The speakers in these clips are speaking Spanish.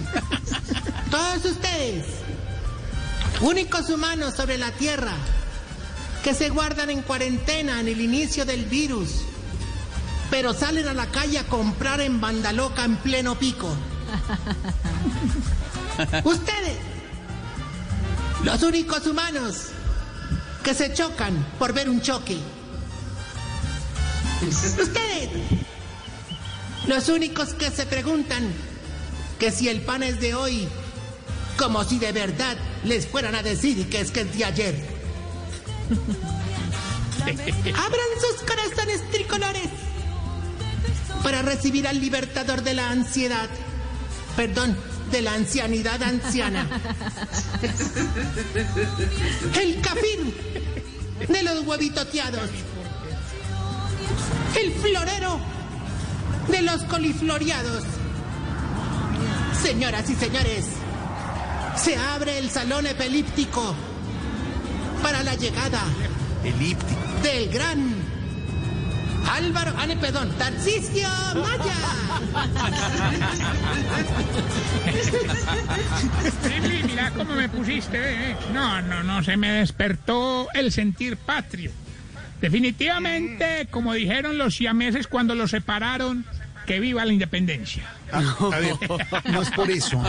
Todos ustedes, únicos humanos sobre la Tierra, que se guardan en cuarentena en el inicio del virus, pero salen a la calle a comprar en banda loca en pleno pico. Ustedes, los únicos humanos que se chocan por ver un choque. Ustedes, los únicos que se preguntan que si el pan es de hoy, como si de verdad les fueran a decir que es que es de ayer. Abran sus corazones tricolores para recibir al libertador de la ansiedad. Perdón, de la ancianidad anciana. El cafir de los huevitoteados. El florero de los colifloreados. Señoras y señores, se abre el salón epilíptico para la llegada Elíptico. del gran Álvaro, ah, no, perdón, Tarcisio Maya. Emily, mira cómo me pusiste, eh. No, no, no, se me despertó el sentir patrio. Definitivamente, como dijeron los siameses cuando los separaron, que viva la independencia. A ver, no es por eso.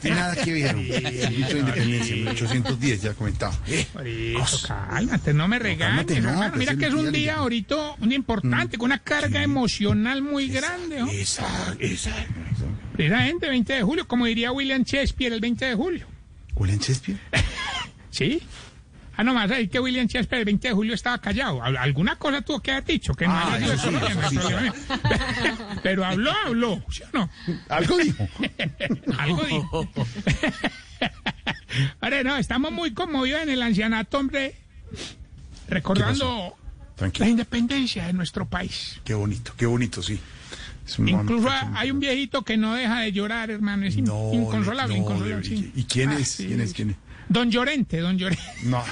Tiene nada que ver. El grito de independencia, 1810, ya comentado. Eh, Por eso, cálmate, no me regañes, cálmate, no, hermano. pues Mira que es un día ahorita, un día importante, con una carga emocional muy grande, ¿no? Esa, esa. Precisamente 20 de julio, como diría William Shakespeare el 20 de julio. ¿William Shakespeare? ¿Sí? Ah, no más, ahí que William Shakespeare el 20 de julio estaba callado. Al- Alguna cosa tuvo que haber dicho, que no Ah, haya sido sí, sí, problema. Pero habló, habló, ¿sí o no? Algo dijo. Algo dijo. Ahora, no, estamos muy conmovidos en el ancianato, hombre, recordando la independencia de nuestro país. Qué bonito, qué bonito, sí. Es Incluso hay un viejito que no deja de llorar, hermano, es No, inconsolable, no, inconsolable. sí. ¿Y quién Ah, es? sí. ¿Quién es? ¿Quién es? Don Llorente, don Llorente. No.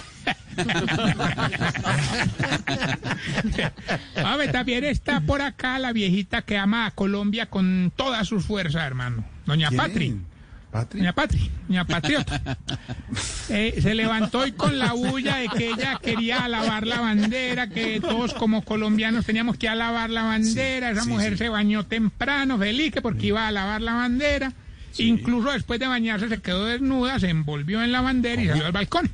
A ver, también está por acá la viejita que ama a Colombia con todas sus fuerzas, hermano. Doña. Patri. ¿Patri? Doña Patri, doña Patriota. Eh, se levantó hoy con la bulla de que ella quería alabar la bandera, que todos como colombianos teníamos que alabar la bandera. Esa sí, mujer sí. se bañó temprano, feliz, que porque iba a alabar la bandera. Incluso después de bañarse se quedó desnuda, se envolvió en la bandera y salió al balcón.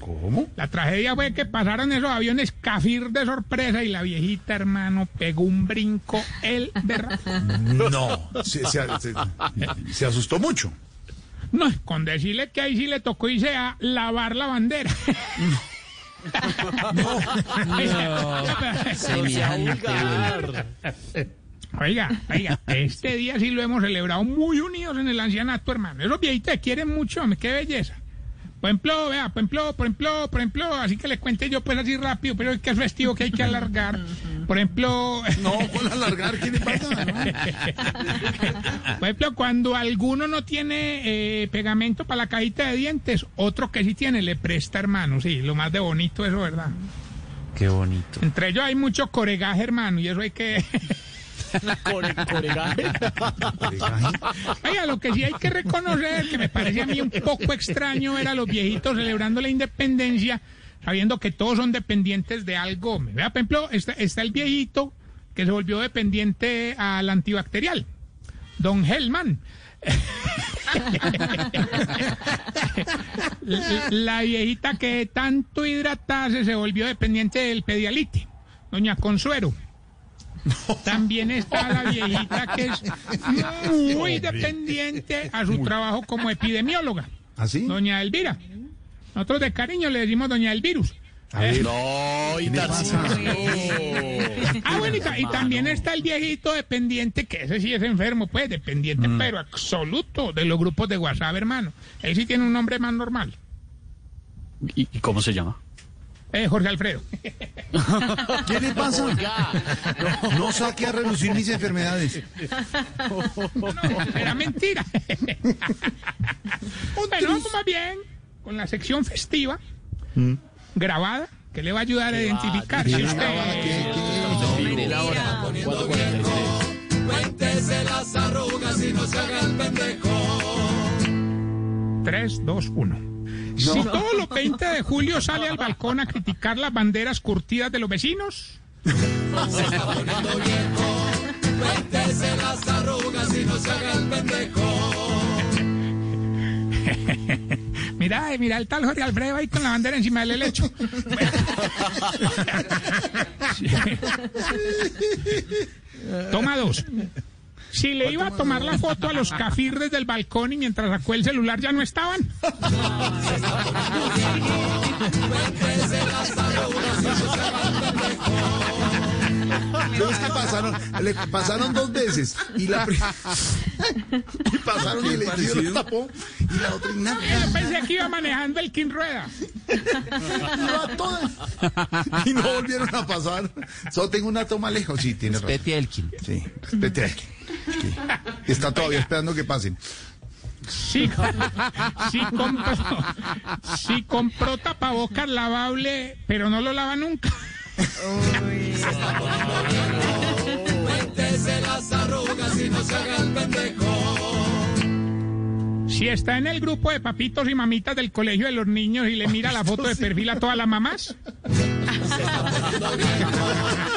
¿Cómo? La tragedia fue que pasaron esos aviones cafir de sorpresa y la viejita, hermano, pegó un brinco el berra. No. Se, se- se- se asustó mucho. No, con decirle que ahí sí le tocó irse a lavar la bandera. Oiga, oiga, este día sí lo hemos celebrado muy unidos en el ancianato, hermano. Esos viejitos te quieren mucho, hombre, qué belleza. Por ejemplo, vea, por ejemplo, por ejemplo, por ejemplo, así que les cuente yo pues así rápido, pero es que es festivo que hay que alargar. Por ejemplo, No, con alargar, ¿qué le pasa? por ejemplo, cuando alguno no tiene eh, pegamento para la cajita de dientes, otro que sí tiene le presta, hermano. Sí, lo más de bonito eso, ¿verdad? Qué bonito. Entre ellos hay mucho coregaje, hermano, y eso hay que... Oiga, lo que sí hay que reconocer, que me parece a mí un poco extraño ver a los viejitos celebrando la independencia, sabiendo que todos son dependientes de algo. Vea, por ejemplo, está, está el viejito que se volvió dependiente al antibacterial, don Hellman. La- viejita que tanto hidratarse se volvió dependiente del pedialite, doña Consuero. También está la viejita que es muy dependiente a su trabajo como epidemióloga, ¿Así? doña Elvira. Nosotros de cariño le decimos doña Elvirus. A ver, No, y. Ah, bueno, y, ta- y también está el viejito dependiente, que ese sí es enfermo, pues, dependiente, pero absoluto de los grupos de WhatsApp, hermano. Él sí tiene un nombre más normal. ¿Y, y cómo se llama? Eh, Jorge Alfredo. ¿Qué le pasa? No, no, saque a relucir mis enfermedades. No, era mentira. Pero vamos más bien con la sección festiva, ¿Mm? grabada, que le va a ayudar a identificar si usted... Cuéntese las arrugas y no se haga el pendejo. 3, 2, 1. Si todos los 20 de julio sale al balcón a criticar las banderas curtidas de los vecinos. Se está poniendo viejo, las el tal Jorge Alfredo ahí con la bandera encima del helecho. Toma dos. Si le iba a tomar la foto a los cafir desde el balcón y mientras sacó el celular ya no estaban. Es que pasaron, le pasaron dos veces. Y la y pasaron y el editor lo tapó. Y la otra y nada. Yo pensé que iba manejando el King Rueda. Iba toda. Y no volvieron a pasar. Solo tengo una toma lejos. Sí, tiene razón. Peti Elkin. Sí, respete a alguien. Está todavía esperando que pasen. Sí, sí compró, sí compró tapabocas lavable, pero no lo lava nunca. Si está en el grupo de papitos y mamitas del colegio de los niños y le mira la foto de perfil a todas las mamás.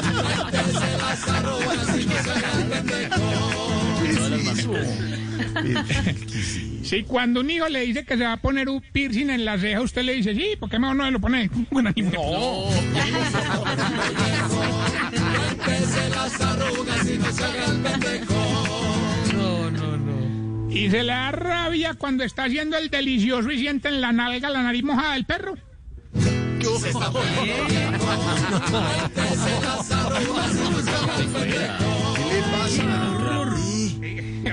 Si cuando un hijo le dice que se va a poner un piercing en la ceja, usted le dice, sí, ¿por qué mejor no se lo pone? Bueno, ni modo. Y se le da rabia cuando está haciendo el delicioso y siente en la nalga la nariz mojada del perro.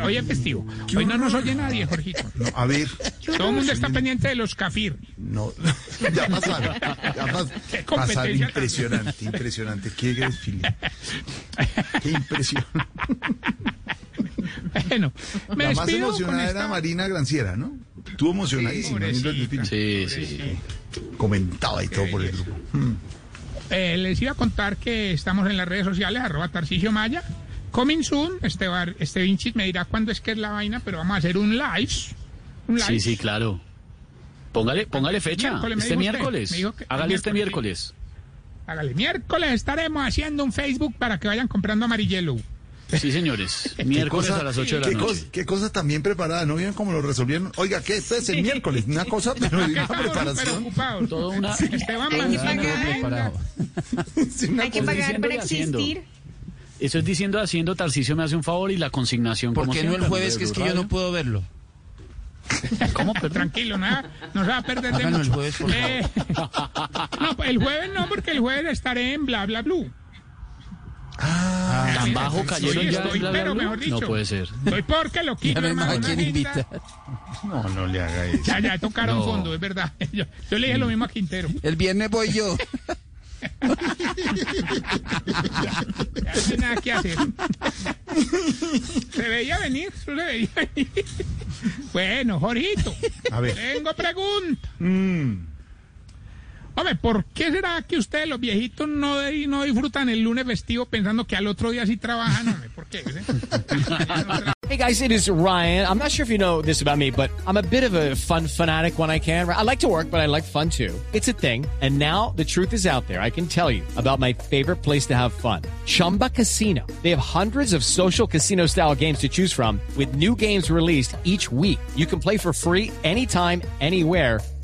Oye, festivo. Hoy no nos oye nadie, Jorgito. No, a ver. Todo el mundo está pendiente de los cafir. No, ya pasaron. Ya pas- Qué competencia pasaron impresionante, impresionante. Qué desfile. Qué impresión. Bueno, me La más emocionada era esta... Marina Granciera, ¿no? Estuvo emocionadísima. Sí, sí. Comentaba y todo por el grupo. Eh, les iba a contar que estamos en las redes sociales, arroba Tarcisio Maya. Coming soon, este, bar, este Vinci me dirá cuándo es que es la vaina, pero vamos a hacer un live. Un live. Sí, sí, claro. Póngale, póngale fecha. Miércoles, este usted. miércoles. Que- Hágale este miércoles. Hágale, miércoles estaremos haciendo un Facebook para que vayan comprando amarillelo. Sí, señores. Miércoles cosa- a las 8 de la ¿Qué noche. cosa, qué cosa tan bien preparada, ¿no vieron cómo lo resolvieron? Oiga, ¿qué? Esto es el miércoles, una cosa, pero de una preparación. Todo una- Esteban Hay que pagar. Sí, Hay que pagar para existir. Eso es diciendo, haciendo, Tarcicio me hace un favor y la consignación ¿Por qué no el jueves que es que yo no puedo verlo? ¿Cómo, perdón? Tranquilo, nada, no se va a perder de Háganlo el mucho. jueves, por favor. Eh, no, el jueves no, porque el jueves estaré en Bla Bla Blue. ¿Tan bajo cayeron Sí, ya? estoy, Bla, bla, pero bla? mejor dicho. No puede ser. Estoy porque lo quito, no hay más hermano, a una. No, no le haga eso. Ya, ya tocaron No. fondo, es verdad. Yo, yo le dije lo mismo a Quintero. El viernes voy yo. Ya no hay nada que hacer. Se veía venir, se veía venir. Bueno, Jorgito, A ver. tengo pregunta. Mm. Hombre, ¿por qué será que ustedes, los viejitos, no, de- no disfrutan el lunes festivo pensando que al otro día sí trabajan? Hombre, ¿por qué? ¿Eh? Hey guys, it is Ryan. I'm not sure if you know this about me, but I'm a bit of a fun fanatic when I can. I like to work, but I like fun too. It's a thing. And now the truth is out there. I can tell you about my favorite place to have fun. Chumba Casino. They have hundreds of social casino style games to choose from with new games released each week. You can play for free anytime, anywhere.